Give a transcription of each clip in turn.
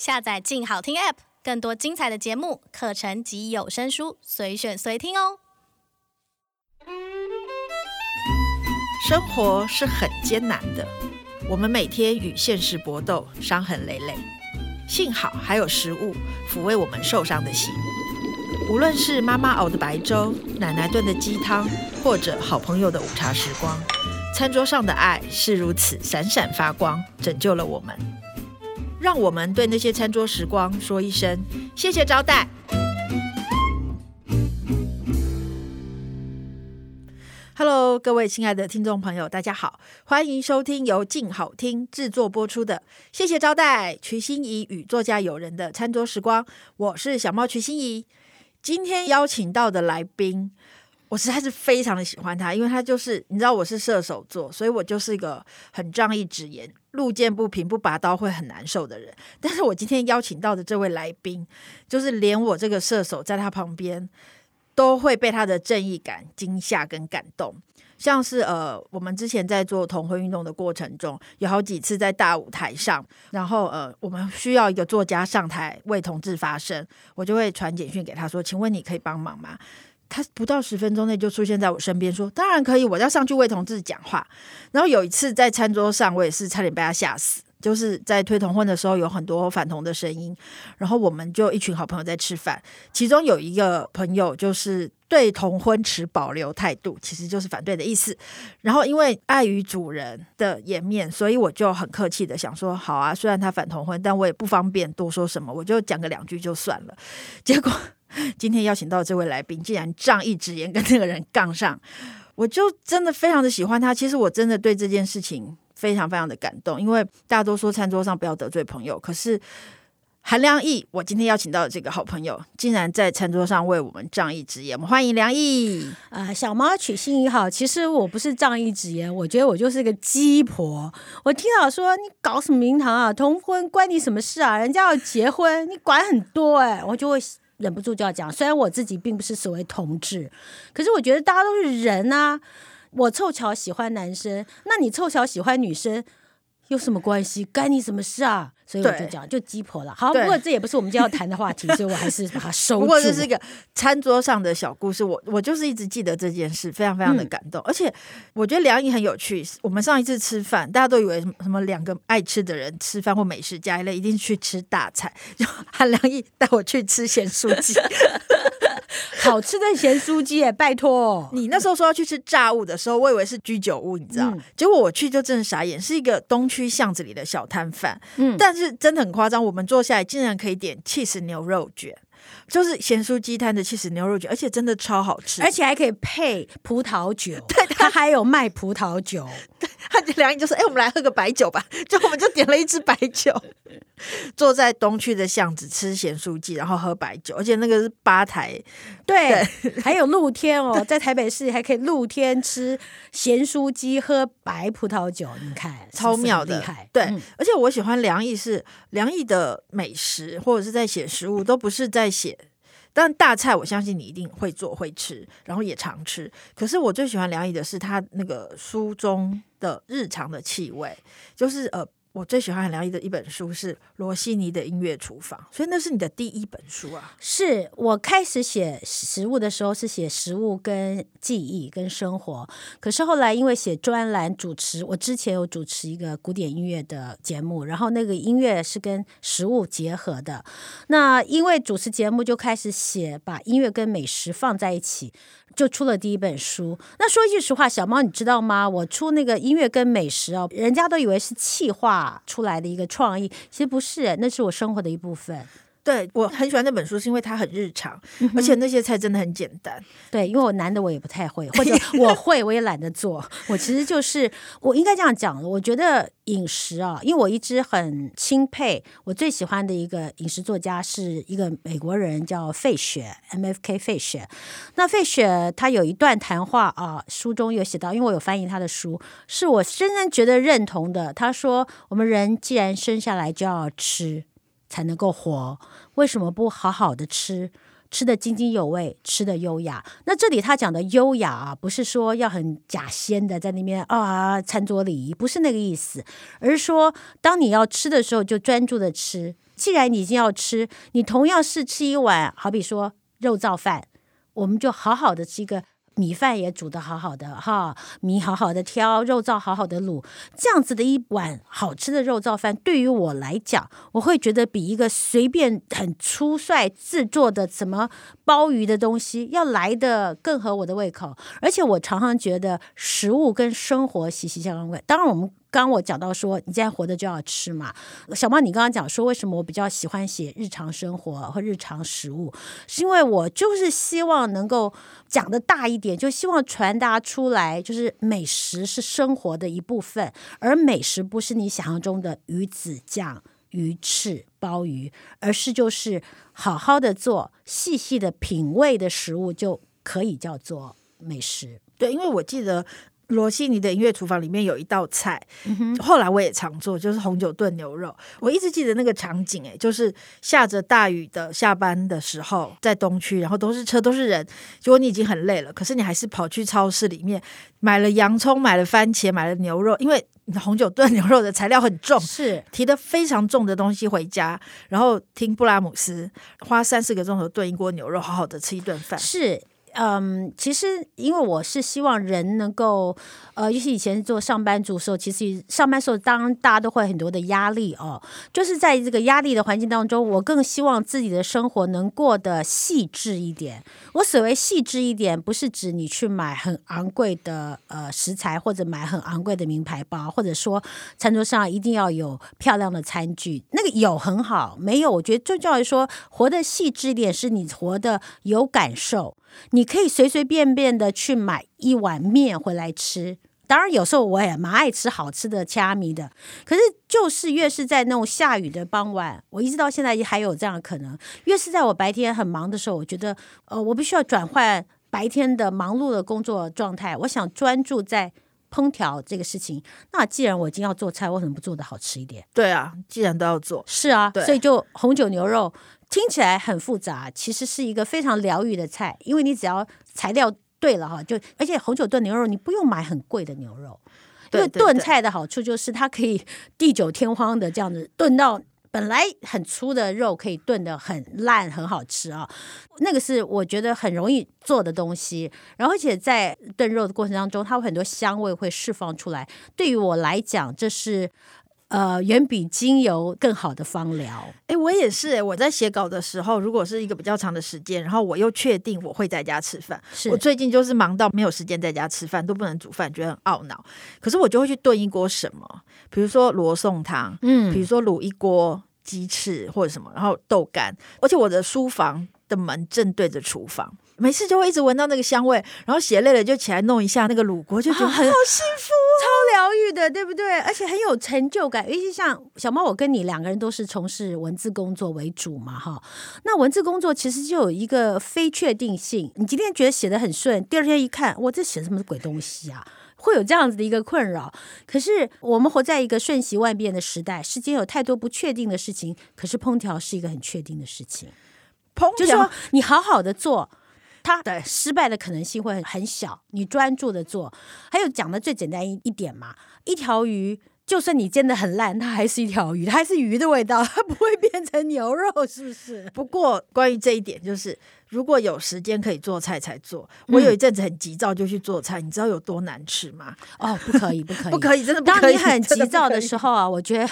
下载“静好听 ”App，更多精彩的节目、课程及有声书，随选随听哦。生活是很艰难的，我们每天与现实搏斗，伤痕累累。幸好还有食物抚慰我们受伤的心。无论是妈妈熬的白粥、奶奶炖的鸡汤，或者好朋友的午茶时光，餐桌上的爱是如此闪闪发光，拯救了我们。让我们对那些餐桌时光说一声谢谢招待。Hello，各位亲爱的听众朋友，大家好，欢迎收听由静好听制作播出的《谢谢招待》，瞿欣怡与作家友人的餐桌时光，我是小猫瞿欣怡。今天邀请到的来宾，我实在是非常的喜欢他，因为他就是你知道我是射手座，所以我就是一个很仗义直言、路见不平不拔刀会很难受的人。但是我今天邀请到的这位来宾，就是连我这个射手在他旁边都会被他的正义感惊吓跟感动。像是呃，我们之前在做同婚运动的过程中，有好几次在大舞台上，然后呃，我们需要一个作家上台为同志发声，我就会传简讯给他说：“请问你可以帮忙吗？”他不到十分钟内就出现在我身边，说：“当然可以，我要上去为同志讲话。”然后有一次在餐桌上，我也是差点被他吓死。就是在推同婚的时候，有很多反同的声音，然后我们就一群好朋友在吃饭，其中有一个朋友就是对同婚持保留态度，其实就是反对的意思。然后因为碍于主人的颜面，所以我就很客气的想说，好啊，虽然他反同婚，但我也不方便多说什么，我就讲个两句就算了。结果 今天邀请到这位来宾，竟然仗义直言跟那个人杠上，我就真的非常的喜欢他。其实我真的对这件事情。非常非常的感动，因为大家都说餐桌上不要得罪朋友，可是韩良义，我今天邀请到的这个好朋友，竟然在餐桌上为我们仗义直言。我们欢迎良忆。啊、呃，小猫取信也好，其实我不是仗义直言，我觉得我就是个鸡婆。我听到说你搞什么名堂啊，同婚关你什么事啊？人家要结婚，你管很多哎、我就会忍不住就要讲。虽然我自己并不是所谓同志，可是我觉得大家都是人啊。我凑巧喜欢男生，那你凑巧喜欢女生，有什么关系？干你什么事啊？所以我就讲，就鸡婆了。好，不过这也不是我们今天要谈的话题，所以我还是把它收住。不过这是一个餐桌上的小故事，我我就是一直记得这件事，非常非常的感动。嗯、而且我觉得梁毅很有趣。我们上一次吃饭，大家都以为什么什么两个爱吃的人吃饭或美食家一类，一定去吃大菜。就韩梁毅带我去吃咸酥鸡。好吃的咸酥鸡耶，拜托！你那时候说要去吃炸物的时候，我以为是居酒屋，你知道？嗯、结果我去就真的傻眼，是一个东区巷子里的小摊贩。嗯，但是真的很夸张，我们坐下来竟然可以点 cheese 牛肉卷。就是咸酥鸡摊的起司牛肉卷，而且真的超好吃，而且还可以配葡萄酒。对，它还有卖葡萄酒。对，他就良忆就说：“哎、欸，我们来喝个白酒吧。”就我们就点了一支白酒，坐在东区的巷子吃咸酥鸡，然后喝白酒，而且那个是吧台。对，对还有露天哦，在台北市还可以露天吃咸酥鸡、喝白葡萄酒，你看超妙的，厉害。对，嗯、而且我喜欢梁毅是梁毅的美食，或者是在写食物，都不是在写。但大菜，我相信你一定会做会吃，然后也常吃。可是我最喜欢梁姨的是他那个书中的日常的气味，就是呃。我最喜欢很良忆的一本书是罗西尼的音乐厨房，所以那是你的第一本书啊。是我开始写食物的时候是写食物跟记忆跟生活，可是后来因为写专栏主持，我之前有主持一个古典音乐的节目，然后那个音乐是跟食物结合的。那因为主持节目就开始写，把音乐跟美食放在一起。就出了第一本书。那说句实话，小猫，你知道吗？我出那个音乐跟美食哦，人家都以为是气化出来的一个创意，其实不是，那是我生活的一部分。对，我很喜欢那本书，是因为它很日常，而且那些菜真的很简单。对，因为我男的我也不太会，或者我 会我也懒得做。我其实就是我应该这样讲了。我觉得饮食啊，因为我一直很钦佩我最喜欢的一个饮食作家是一个美国人叫费雪 （M.F.K. 费雪）。那费雪他有一段谈话啊，书中有写到，因为我有翻译他的书，是我深深觉得认同的。他说：“我们人既然生下来就要吃。”才能够活，为什么不好好的吃，吃得津津有味，吃得优雅？那这里他讲的优雅啊，不是说要很假仙的在那边啊，餐桌礼仪不是那个意思，而是说当你要吃的时候，就专注的吃。既然你已经要吃，你同样是吃一碗，好比说肉燥饭，我们就好好的吃一个。米饭也煮的好好的哈，米好好的挑，肉燥好好的卤，这样子的一碗好吃的肉燥饭，对于我来讲，我会觉得比一个随便很粗率制作的什么鲍鱼的东西要来的更合我的胃口。而且我常常觉得食物跟生活息息相关。当然我们。刚刚我讲到说，你既然活着就要吃嘛。小猫，你刚刚讲说，为什么我比较喜欢写日常生活和日常食物，是因为我就是希望能够讲的大一点，就希望传达出来，就是美食是生活的一部分，而美食不是你想象中的鱼子酱、鱼翅、鲍鱼，而是就是好好的做、细细的品味的食物就可以叫做美食。对，因为我记得。罗西尼的音乐厨房里面有一道菜，后来我也常做，就是红酒炖牛肉。我一直记得那个场景，哎，就是下着大雨的下班的时候，在东区，然后都是车，都是人。结果你已经很累了，可是你还是跑去超市里面买了洋葱，买了番茄，买了牛肉，因为 红酒炖牛肉的材料很重，是提的非常重的东西回家，然后听布拉姆斯，花三四个钟头炖一锅牛肉，好好的吃一顿饭。是。嗯，其实因为我是希望人能够，呃，尤其以前做上班族的时候，其实上班时候当大家都会很多的压力哦，就是在这个压力的环境当中，我更希望自己的生活能过得细致一点。我所谓细致一点，不是指你去买很昂贵的呃食材，或者买很昂贵的名牌包，或者说餐桌上一定要有漂亮的餐具，那个有很好，没有，我觉得最重要的说，活得细致一点，是你活得有感受。你可以随随便便的去买一碗面回来吃，当然有时候我也蛮爱吃好吃的掐米的。可是就是越是在那种下雨的傍晚，我一直到现在还有这样的可能。越是在我白天很忙的时候，我觉得呃，我必须要转换白天的忙碌的工作状态，我想专注在烹调这个事情。那既然我已经要做菜，为什么不做的好吃一点？对啊，既然都要做，是啊，所以就红酒牛肉。听起来很复杂，其实是一个非常疗愈的菜，因为你只要材料对了哈，就而且红酒炖牛肉你不用买很贵的牛肉，因为炖菜的好处就是它可以地久天荒的这样子炖到本来很粗的肉可以炖的很烂很好吃啊，那个是我觉得很容易做的东西，然后而且在炖肉的过程当中，它有很多香味会释放出来，对于我来讲这是。呃，远比精油更好的芳疗。哎，我也是哎。我在写稿的时候，如果是一个比较长的时间，然后我又确定我会在家吃饭，是我最近就是忙到没有时间在家吃饭，都不能煮饭，觉得很懊恼。可是我就会去炖一锅什么，比如说罗宋汤，嗯，比如说卤一锅鸡翅或者什么，然后豆干。而且我的书房的门正对着厨房。没事就会一直闻到那个香味，然后写累了就起来弄一下那个卤锅，就觉得很、啊、好幸福、愈的，对不对？而且很有成就感。尤其像小猫，我跟你两个人都是从事文字工作为主嘛，哈。那文字工作其实就有一个非确定性，你今天觉得写的很顺，第二天一看，我这写什么鬼东西啊？会有这样子的一个困扰。可是我们活在一个瞬息万变的时代，世间有太多不确定的事情，可是烹调是一个很确定的事情。烹调就是说你好好的做。它的失败的可能性会很小，你专注的做。还有讲的最简单一一点嘛，一条鱼，就算你煎的很烂，它还是一条鱼，它还是鱼的味道，它不会变成牛肉，是不是？不过关于这一点，就是。如果有时间可以做菜才做。我有一阵子很急躁就去做菜，嗯、你知道有多难吃吗？哦，不可以，不可以，不可以，真的不可以。当你很急躁的时候啊，我觉得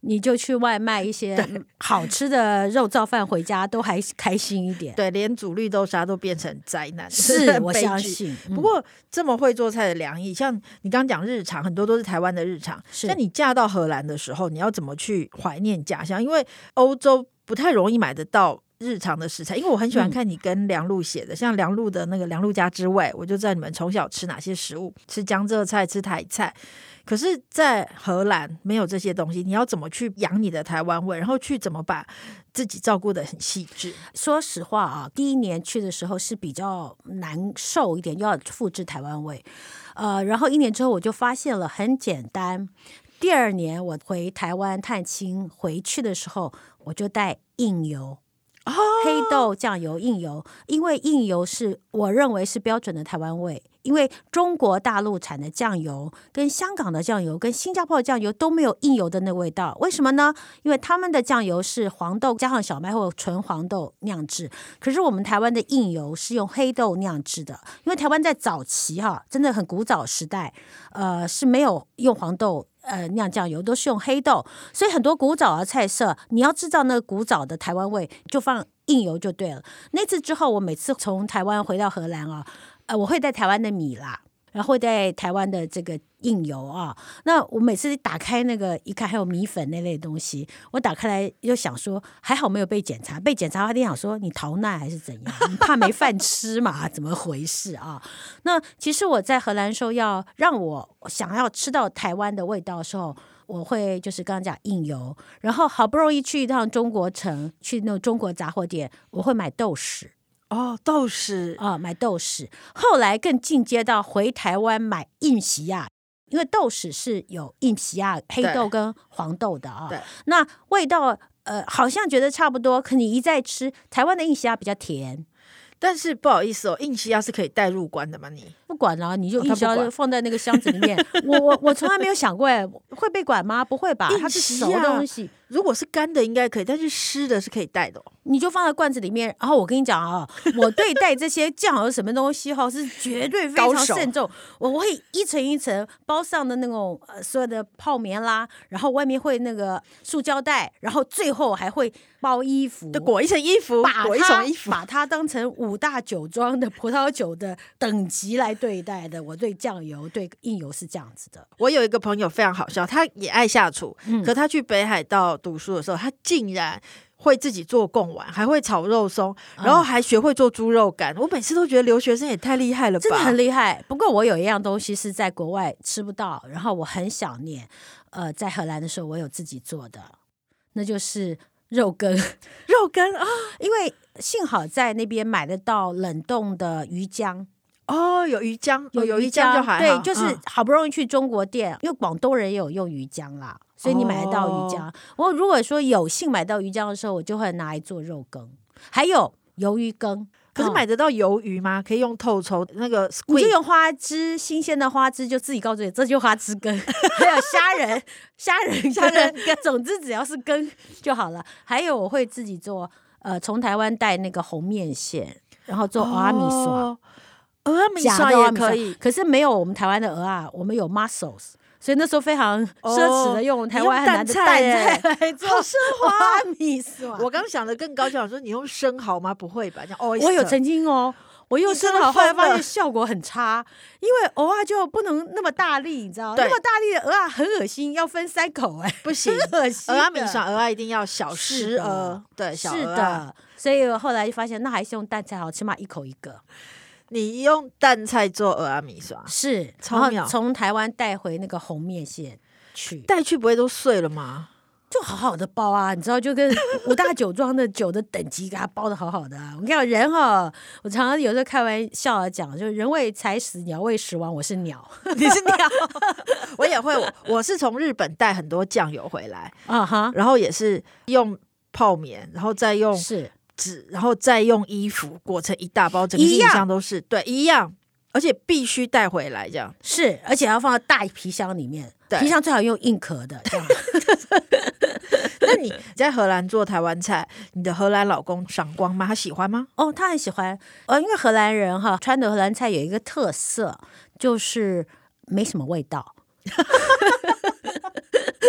你就去外卖一些好吃的肉燥饭回家，都还开心一点。对，连煮绿豆沙都变成灾难，是我相信。不过这么会做菜的梁毅，像你刚刚讲日常，很多都是台湾的日常。是像你嫁到荷兰的时候，你要怎么去怀念家乡？因为欧洲不太容易买得到。日常的食材，因为我很喜欢看你跟梁璐写的，嗯、像梁璐的那个《梁璐家之味》，我就知道你们从小吃哪些食物，吃江浙菜，吃台菜。可是，在荷兰没有这些东西，你要怎么去养你的台湾味，然后去怎么把自己照顾的很细致？说实话啊，第一年去的时候是比较难受一点，又要复制台湾味。呃，然后一年之后我就发现了很简单。第二年我回台湾探亲回去的时候，我就带印油。哦，黑豆酱油印油，因为印油是我认为是标准的台湾味。因为中国大陆产的酱油跟香港的酱油跟新加坡的酱油都没有印油的那味道，为什么呢？因为他们的酱油是黄豆加上小麦或纯黄豆酿制，可是我们台湾的印油是用黑豆酿制的。因为台湾在早期哈，真的很古早时代，呃是没有用黄豆。呃，酿酱油都是用黑豆，所以很多古早的菜色，你要制造那个古早的台湾味，就放硬油就对了。那次之后，我每次从台湾回到荷兰啊，呃，我会带台湾的米啦。然后在台湾的这个印油啊，那我每次打开那个一看，还有米粉那类东西，我打开来又想说，还好没有被检查，被检查的话，你想说你逃难还是怎样？你怕没饭吃嘛？怎么回事啊？那其实我在荷兰时候，要让我想要吃到台湾的味道的时候，我会就是刚刚讲印油，然后好不容易去一趟中国城，去那种中国杂货店，我会买豆豉。哦，豆豉啊，买豆豉。后来更进阶到回台湾买印西亚，因为豆豉是有印西亚黑豆跟黄豆的啊。对，那味道呃好像觉得差不多，可你一再吃，台湾的印西亚比较甜。但是不好意思哦，印西亚是可以带入关的吗？你不管啊，你就一直要放在那个箱子里面。哦、我我我从来没有想过，哎，会被管吗？不会吧？它是熟的东西。如果是干的应该可以，但是湿的是可以带的哦。你就放在罐子里面，然后我跟你讲啊，我对待这些酱油什么东西哈是绝对非常慎重。我会一层一层包上的那种呃所有的泡棉啦，然后外面会那个塑胶袋，然后最后还会包衣服，裹一层衣服，裹一层衣服，把它当成五大酒庄的葡萄酒的等级来对待的。我对酱油对印油是这样子的。我有一个朋友非常好笑，他也爱下厨，嗯、可他去北海道。读书的时候，他竟然会自己做贡丸，还会炒肉松，然后还学会做猪肉干。嗯、我每次都觉得留学生也太厉害了吧，真的很厉害。不过我有一样东西是在国外吃不到，然后我很想念。呃，在荷兰的时候，我有自己做的，那就是肉羹。肉羹啊，因为幸好在那边买得到冷冻的鱼浆。哦，有鱼浆，有有鱼浆就还好。对，就是好不容易去中国店，嗯、因为广东人也有用鱼浆啦。所以你买得到鱼浆，哦、我如果说有幸买到鱼浆的时候，我就会拿来做肉羹，还有鱿鱼羹。可是买得到鱿鱼吗？哦、可以用透抽那个，你就用花枝，新鲜的花枝，就自己告诉你，这就花枝羹。还有虾仁，虾仁，虾仁羹，总之只要是羹就好了。还有我会自己做，呃，从台湾带那个红面线，然后做蚵仔面线，蚵仔面线也可以，可是没有我们台湾的鹅啊，我们有 mussels。所以那时候非常奢侈的用台湾很难的蛋菜来 做，好奢华米丝。我刚想的更高级，我说你用生蚝吗？不会吧？我有曾经哦，我用生蚝，后来发现效果很差，因为蚵仔就不能那么大力，你知道吗？那么大力的鹅啊很恶心，要分三口哎，不行，恶心。蚵仔米线，蚵仔一定要小食鹅，对，小是的。所以后来就发现，那还是用蛋菜好，起码一口一个。你用蛋菜做蚵仔米刷是，然后从台湾带回那个红面线去，带去不会都碎了吗？就好好的包啊，你知道，就跟 五大酒庄的酒的等级给它包的好好的啊。我跟你讲，人哈，我常常有时候开玩笑的讲，就是人为财死，鸟为食亡。我是鸟，你是鸟，我也会。我我是从日本带很多酱油回来 啊哈，然后也是用泡棉，然后再用是。纸，然后再用衣服裹成一大包，整个行李箱都是，样对，一样，而且必须带回来，这样是，而且要放在大皮箱里面，对皮箱最好用硬壳的。这样 那你在荷兰做台湾菜，你的荷兰老公赏光吗？他喜欢吗？哦，他很喜欢。呃，因为荷兰人哈，川的荷兰菜有一个特色，就是没什么味道。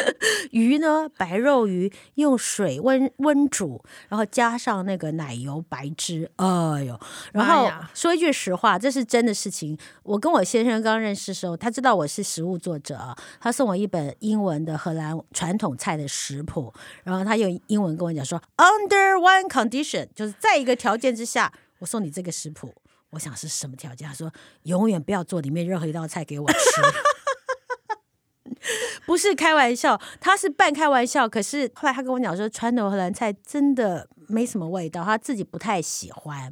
鱼呢，白肉鱼用水温温煮，然后加上那个奶油白汁，哎呦！然后说一句实话，这是真的事情。我跟我先生刚认识的时候，他知道我是食物作者啊，他送我一本英文的荷兰传统菜的食谱，然后他用英文跟我讲说，Under one condition，就是在一个条件之下，我送你这个食谱。我想是什么条件？他说永远不要做里面任何一道菜给我吃。不是开玩笑，他是半开玩笑。可是后来他跟我讲说，传统荷兰菜真的没什么味道，他自己不太喜欢。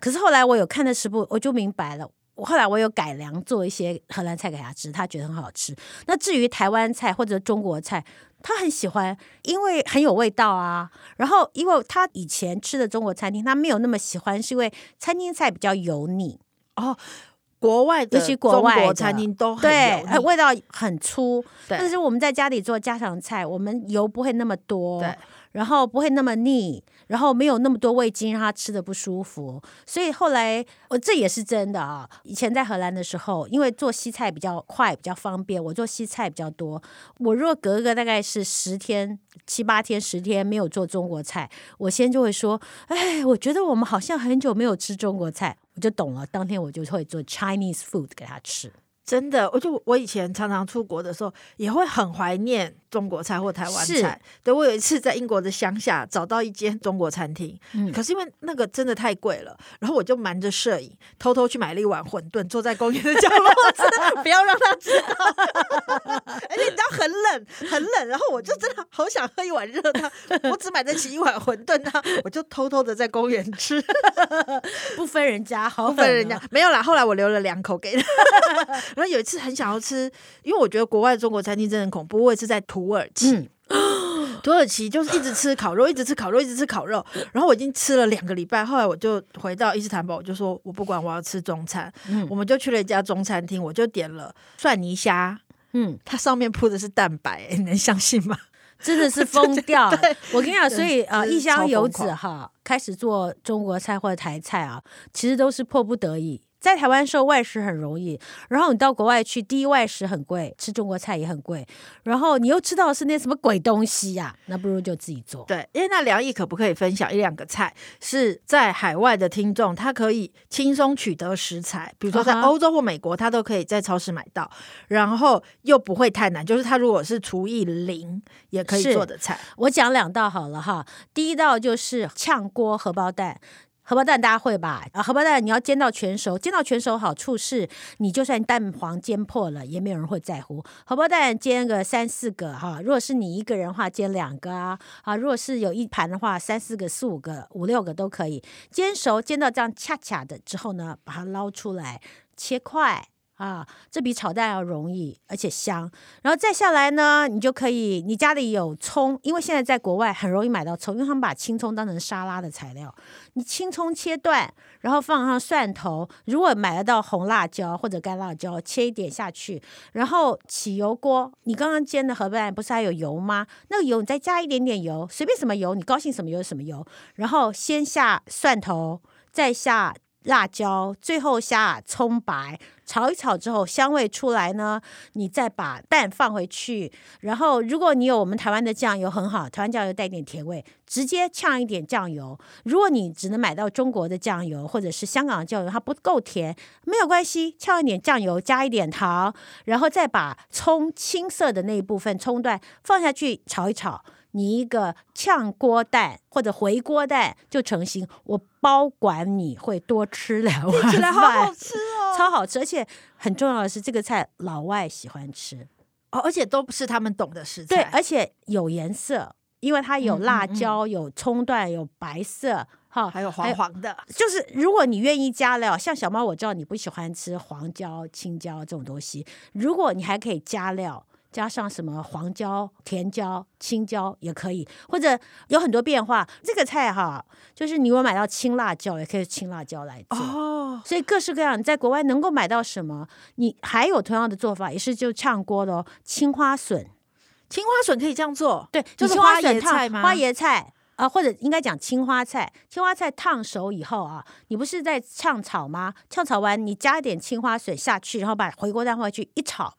可是后来我有看的食谱，我就明白了，我后来我有改良做一些荷兰菜给他吃，他觉得很好吃。那至于台湾菜或者中国菜，他很喜欢，因为很有味道啊。然后因为他以前吃的中国餐厅，他没有那么喜欢，是因为餐厅菜比较油腻哦。国外的，尤其国外餐厅都很对，味道很粗。但是我们在家里做家常菜，我们油不会那么多。对。然后不会那么腻，然后没有那么多味精让他吃的不舒服，所以后来我这也是真的啊。以前在荷兰的时候，因为做西菜比较快，比较方便，我做西菜比较多。我若隔个大概是十天、七八天、十天没有做中国菜，我先就会说：“哎，我觉得我们好像很久没有吃中国菜。”我就懂了，当天我就会做 Chinese food 给他吃。真的，我就我以前常常出国的时候，也会很怀念中国菜或台湾菜。对，我有一次在英国的乡下找到一间中国餐厅，嗯，可是因为那个真的太贵了，然后我就瞒着摄影，偷偷去买了一碗馄饨，坐在公园的角落吃，不要让他知道。而且你知道很冷，很冷，然后我就真的好想喝一碗热汤，我只买得起一碗馄饨汤，我就偷偷的在公园吃，不分人家，好，不分人家，没有啦。后来我留了两口给他。然后有一次很想要吃，因为我觉得国外的中国餐厅真的很恐怖。我也是在土耳其，嗯、土耳其就是一直吃烤肉，一直吃烤肉，一直吃烤肉。然后我已经吃了两个礼拜，后来我就回到伊斯坦堡，我就说我不管，我要吃中餐。嗯、我们就去了一家中餐厅，我就点了蒜泥虾。嗯，它上面铺的是蛋白，你能相信吗？真的是疯掉！我跟你讲，所以啊，异乡游子哈，开始做中国菜或者台菜啊，其实都是迫不得已。在台湾受外食很容易，然后你到国外去，第一外食很贵，吃中国菜也很贵，然后你又吃到的是那什么鬼东西呀、啊，那不如就自己做。对，因为那梁毅可不可以分享一两个菜，是在海外的听众他可以轻松取得食材，比如说在欧洲或美国，他都可以在超市买到，然后又不会太难，就是他如果是厨艺零也可以做的菜。我讲两道好了哈，第一道就是炝锅荷包蛋。荷包蛋大家会吧？啊，荷包蛋你要煎到全熟，煎到全熟好处是，你就算蛋黄煎破了，也没有人会在乎。荷包蛋煎个三四个哈，如果是你一个人的话，煎两个啊啊，如果是有一盘的话，三四个、四五个、五六个都可以。煎熟，煎到这样恰恰的之后呢，把它捞出来，切块。啊，这比炒蛋要容易，而且香。然后再下来呢，你就可以，你家里有葱，因为现在在国外很容易买到葱，因为他们把青葱当成沙拉的材料。你青葱切断，然后放上蒜头，如果买得到红辣椒或者干辣椒，切一点下去，然后起油锅。你刚刚煎的荷包蛋不是还有油吗？那个油你再加一点点油，随便什么油，你高兴什么油什么油。然后先下蒜头，再下。辣椒，最后下葱白，炒一炒之后香味出来呢，你再把蛋放回去，然后如果你有我们台湾的酱油很好，台湾酱油带点甜味，直接呛一点酱油。如果你只能买到中国的酱油或者是香港的酱油，它不够甜，没有关系，呛一点酱油，加一点糖，然后再把葱青色的那一部分葱段放下去炒一炒。你一个炝锅蛋或者回锅蛋就成型，我包管你会多吃两碗饭。起来好好吃哦，超好吃，而且很重要的是这个菜老外喜欢吃哦，而且都不是他们懂的食材。对，而且有颜色，因为它有辣椒、嗯嗯嗯有葱段、有白色，哈，还有黄黄的。就是如果你愿意加料，像小猫，我知道你不喜欢吃黄椒、青椒这种东西，如果你还可以加料。加上什么黄椒、甜椒、青椒也可以，或者有很多变化。这个菜哈，就是你如果买到青辣椒，也可以青辣椒来做。哦，所以各式各样，你在国外能够买到什么？你还有同样的做法，也是就炝锅的哦。青花笋，青花笋可以这样做，对，就是花椰菜吗？花椰菜啊、呃，或者应该讲青花菜。青花菜烫熟以后啊，你不是在炝炒吗？炝炒完，你加一点青花笋下去，然后把回锅蛋放回去一炒。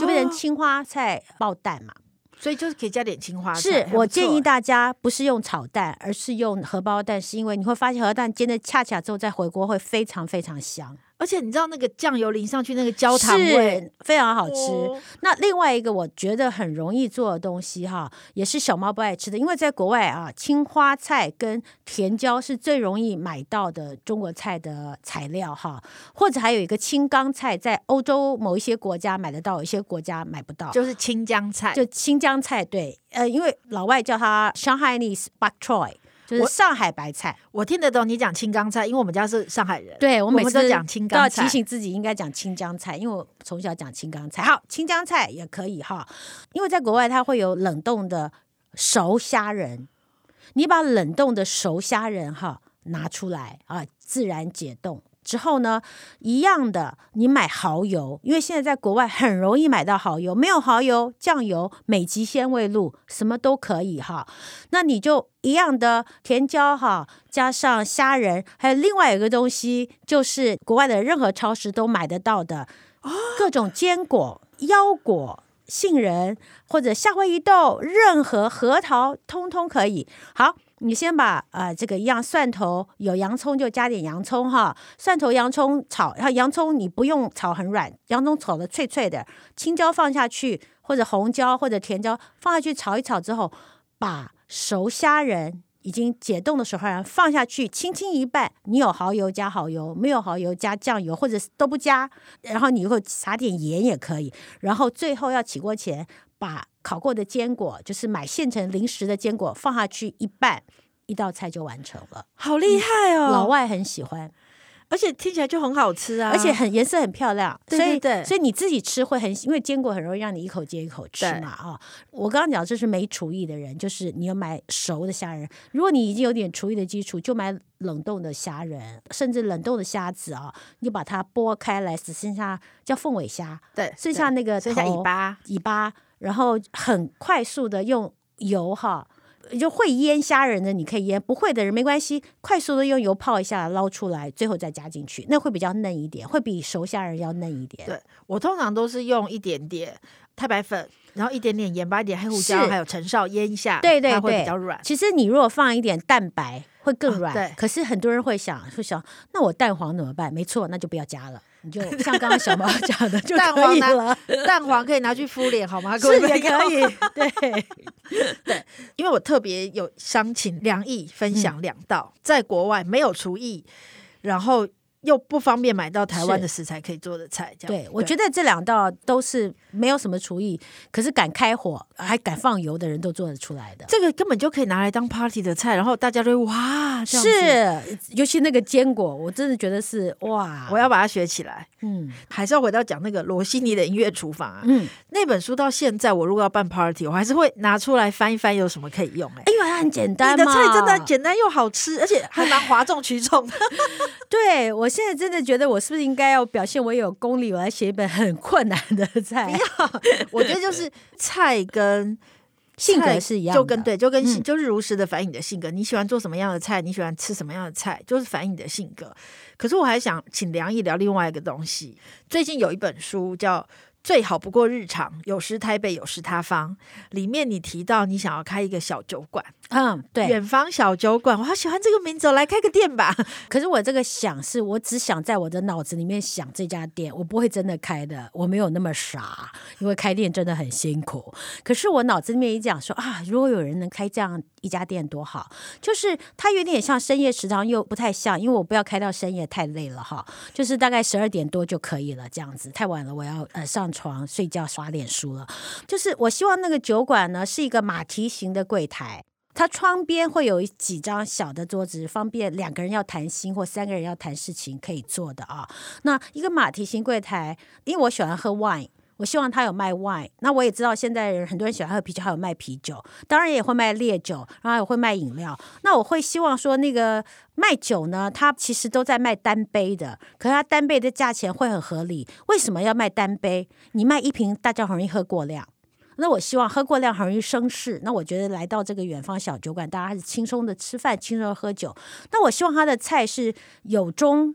就变成青花菜爆蛋嘛，所以就是可以加点青花菜。是我建议大家不是用炒蛋，而是用荷包蛋，是因为你会发现荷包蛋煎的恰恰之后再回锅会非常非常香。而且你知道那个酱油淋上去那个焦糖味非常好吃。哦、那另外一个我觉得很容易做的东西哈，也是小猫不爱吃的，因为在国外啊，青花菜跟甜椒是最容易买到的中国菜的材料哈。或者还有一个青冈菜，在欧洲某一些国家买得到，有一些国家买不到，就是青江菜，就青江菜对，呃，因为老外叫它 Shanghainese bok choy。就是上海白菜。我，我听得懂你讲青江菜，因为我们家是上海人。对，我每次都讲青江菜，提醒自己应该讲青江菜，因为我从小讲青江菜。好，青江菜也可以哈，因为在国外它会有冷冻的熟虾仁，你把冷冻的熟虾仁哈拿出来啊，自然解冻。之后呢，一样的，你买蚝油，因为现在在国外很容易买到蚝油，没有蚝油、酱油、美极鲜味露，什么都可以哈。那你就一样的甜椒哈，加上虾仁，还有另外一个东西，就是国外的任何超市都买得到的各种坚果、腰果、杏仁或者夏威夷豆，任何核桃，通通可以。好。你先把呃这个一样蒜头，有洋葱就加点洋葱哈，蒜头洋葱炒，然后洋葱你不用炒很软，洋葱炒的脆脆的，青椒放下去或者红椒或者甜椒放下去炒一炒之后，把熟虾仁已经解冻的熟虾仁放下去，轻轻一拌，你有蚝油加蚝油，没有蚝油加酱油或者都不加，然后你会撒点盐也可以，然后最后要起锅前把。烤过的坚果，就是买现成零食的坚果，放下去一拌，一道菜就完成了。好厉害哦！老外很喜欢，而且听起来就很好吃啊，而且很颜色很漂亮。对对对，所以所以你自己吃会很，因为坚果很容易让你一口接一口吃嘛啊。我刚刚讲这是没厨艺的人，就是你要买熟的虾仁。如果你已经有点厨艺的基础，就买冷冻的虾仁，甚至冷冻的虾子啊，你把它剥开来，只剩下叫凤尾虾，对，剩下那个剩下尾巴尾巴。然后很快速的用油哈，就会腌虾仁的你可以腌，不会的人没关系，快速的用油泡一下，捞出来，最后再加进去，那会比较嫩一点，会比熟虾仁要嫩一点。对，我通常都是用一点点太白粉，然后一点点盐巴，一点黑胡椒，还有陈绍腌一下，对对对，会比较软。其实你如果放一点蛋白会更软，哦，对。可是很多人会想会想，那我蛋黄怎么办？没错，那就不要加了。你就像刚刚小毛 讲的，就可以了。蛋黄可以拿去敷脸，好吗？是也可以。对对，因为我特别有想请梁毅分享两道，在国外没有厨艺，然后。又不方便买到台湾的食材可以做的菜，这样。对，我觉得这两道都是没有什么厨艺，可是敢开火还敢放油的人都做得出来的。这个根本就可以拿来当 party 的菜，然后大家都会哇，是，尤其那个坚果，我真的觉得是哇，我要把它学起来。嗯，还是要回到讲那个罗西尼的音乐厨房啊。嗯，那本书到现在，我如果要办 party，我还是会拿出来翻一翻，有什么可以用？哎，因为它很简单，你的菜真的简单又好吃，而且还蛮哗众取宠。对，我现在真的觉得，我是不是应该要表现我有功力，我来写一本很困难的菜？不要，我觉得就是菜跟性格是一样的，就跟对，就跟、嗯、就是如实的反映你的性格。你喜欢做什么样的菜？你喜欢吃什么样的菜？就是反映你的性格。可是我还想请梁毅聊另外一个东西。最近有一本书叫。最好不过日常，有时台北，有时他方。里面你提到你想要开一个小酒馆，嗯，对，远方小酒馆，我好喜欢这个名字，来开个店吧。可是我这个想是，我只想在我的脑子里面想这家店，我不会真的开的，我没有那么傻，因为开店真的很辛苦。可是我脑子里面一讲说啊，如果有人能开这样一家店多好，就是它有点像深夜食堂，又不太像，因为我不要开到深夜太累了哈，就是大概十二点多就可以了，这样子太晚了，我要呃上。床睡觉刷脸书了，就是我希望那个酒馆呢是一个马蹄形的柜台，它窗边会有几张小的桌子，方便两个人要谈心或三个人要谈事情可以坐的啊。那一个马蹄形柜台，因为我喜欢喝 wine。我希望他有卖 wine，那我也知道现在人很多人喜欢喝啤酒，还有卖啤酒，当然也会卖烈酒，然后也会卖饮料。那我会希望说，那个卖酒呢，他其实都在卖单杯的，可是他单杯的价钱会很合理。为什么要卖单杯？你卖一瓶，大家很容易喝过量。那我希望喝过量很容易生事。那我觉得来到这个远方小酒馆，大家还是轻松的吃饭，轻松的喝酒。那我希望他的菜是有中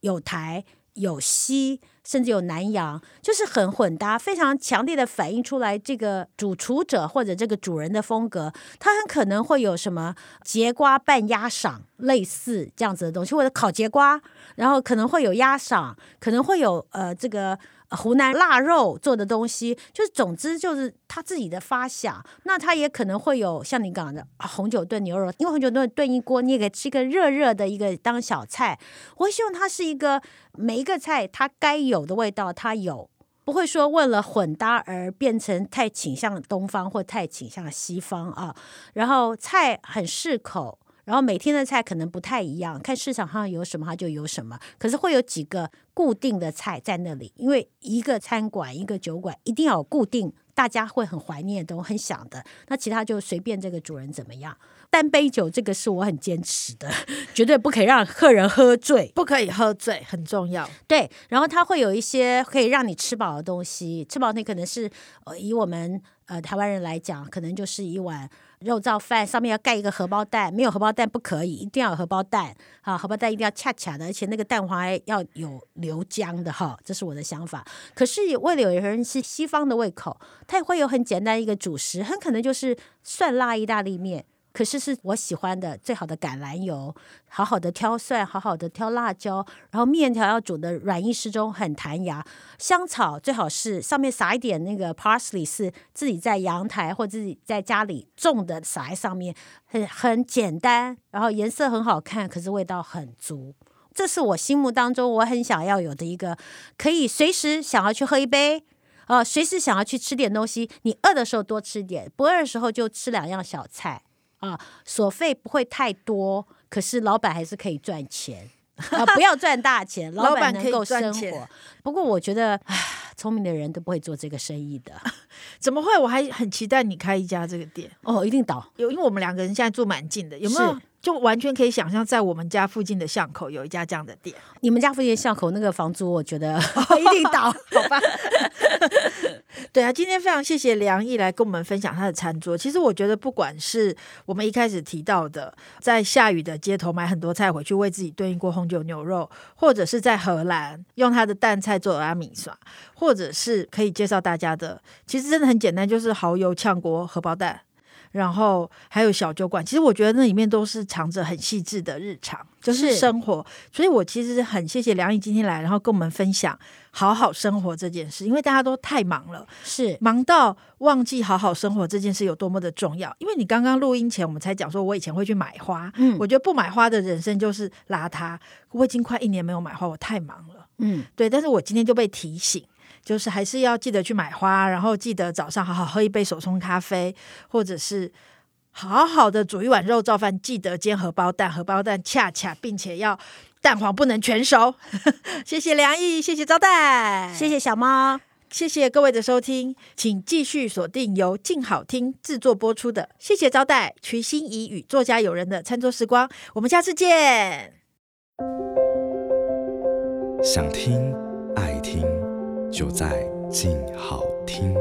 有台有西。甚至有南洋，就是很混搭，非常强烈的反映出来这个主厨者或者这个主人的风格。他很可能会有什么节瓜拌鸭赏，类似这样子的东西，或者烤节瓜，然后可能会有鸭赏，可能会有呃这个。湖南腊肉做的东西，就是总之就是他自己的发想。那他也可能会有像你讲的红酒炖牛肉，因为红酒炖炖一锅，你也吃一个热热的一个当小菜。我希望它是一个每一个菜它该有有的味道，它有，不会说为了混搭而变成太倾向东方或太倾向西方啊。然后菜很适口。然后每天的菜可能不太一样，看市场上有什么它就有什么，可是会有几个固定的菜在那里，因为一个餐馆一个酒馆一定要有固定，大家会很怀念，都很想的，那其他就随便这个主人怎么样。单杯酒这个是我很坚持的，绝对不可以让客人喝醉，不可以喝醉，很重要。对，然后它会有一些可以让你吃饱的东西，吃饱你可能是呃以我们呃台湾人来讲，可能就是一碗肉燥饭，上面要盖一个荷包蛋，没有荷包蛋不可以，一定要有荷包蛋啊，荷包蛋一定要恰恰的，而且那个蛋黄要有流浆的哈，这是我的想法。可是为了有人是西方的胃口，他也会有很简单一个主食，很可能就是蒜辣意大利面。可是是我喜欢的最好的橄榄油，好好的挑蒜，好好的挑辣椒，然后面条要煮的软硬适中，很弹牙。香草最好是上面撒一点那个 parsley，是自己在阳台或自己在家里种的，撒在上面，很很简单，然后颜色很好看，可是味道很足。这是我心目当中我很想要有的一个，可以随时想要去喝一杯，啊、随时想要去吃点东西。你饿的时候多吃点，不饿的时候就吃两样小菜。啊，所费不会太多，可是老板还是可以赚钱 啊！不要赚大钱，老板能够生活。不过我觉得，唉，聪明的人都不会做这个生意的。怎么会？我还很期待你开一家这个店哦，一定倒。有，因为我们两个人现在住蛮近的，有没有？就完全可以想象，在我们家附近的巷口有一家这样的店。你们家附近的巷口那个房租，我觉得 一定倒，好吧？对啊，今天非常谢谢梁毅来跟我们分享他的餐桌。其实我觉得，不管是我们一开始提到的，在下雨的街头买很多菜回去为自己炖一锅红酒牛肉，或者是在荷兰用他的淡菜做阿米耍，或者是可以介绍大家的，其实真的很简单，就是蚝油炝锅荷包蛋。然后还有小酒馆，其实我觉得那里面都是藏着很细致的日常，就是生活。所以我其实很谢谢梁毅今天来，然后跟我们分享好好生活这件事，因为大家都太忙了，是忙到忘记好好生活这件事有多么的重要。因为你刚刚录音前我们才讲说，我以前会去买花，嗯，我觉得不买花的人生就是邋遢。我已经快一年没有买花，我太忙了，嗯，对。但是我今天就被提醒。就是还是要记得去买花，然后记得早上好好喝一杯手冲咖啡，或者是好好的煮一碗肉燥饭，记得煎荷包蛋，荷包蛋恰恰，并且要蛋黄不能全熟。谢谢梁毅，谢谢招待，谢谢小猫，谢谢各位的收听，请继续锁定由静好听制作播出的《谢谢招待》瞿欣怡与作家友人的餐桌时光，我们下次见。想听。就在静好听。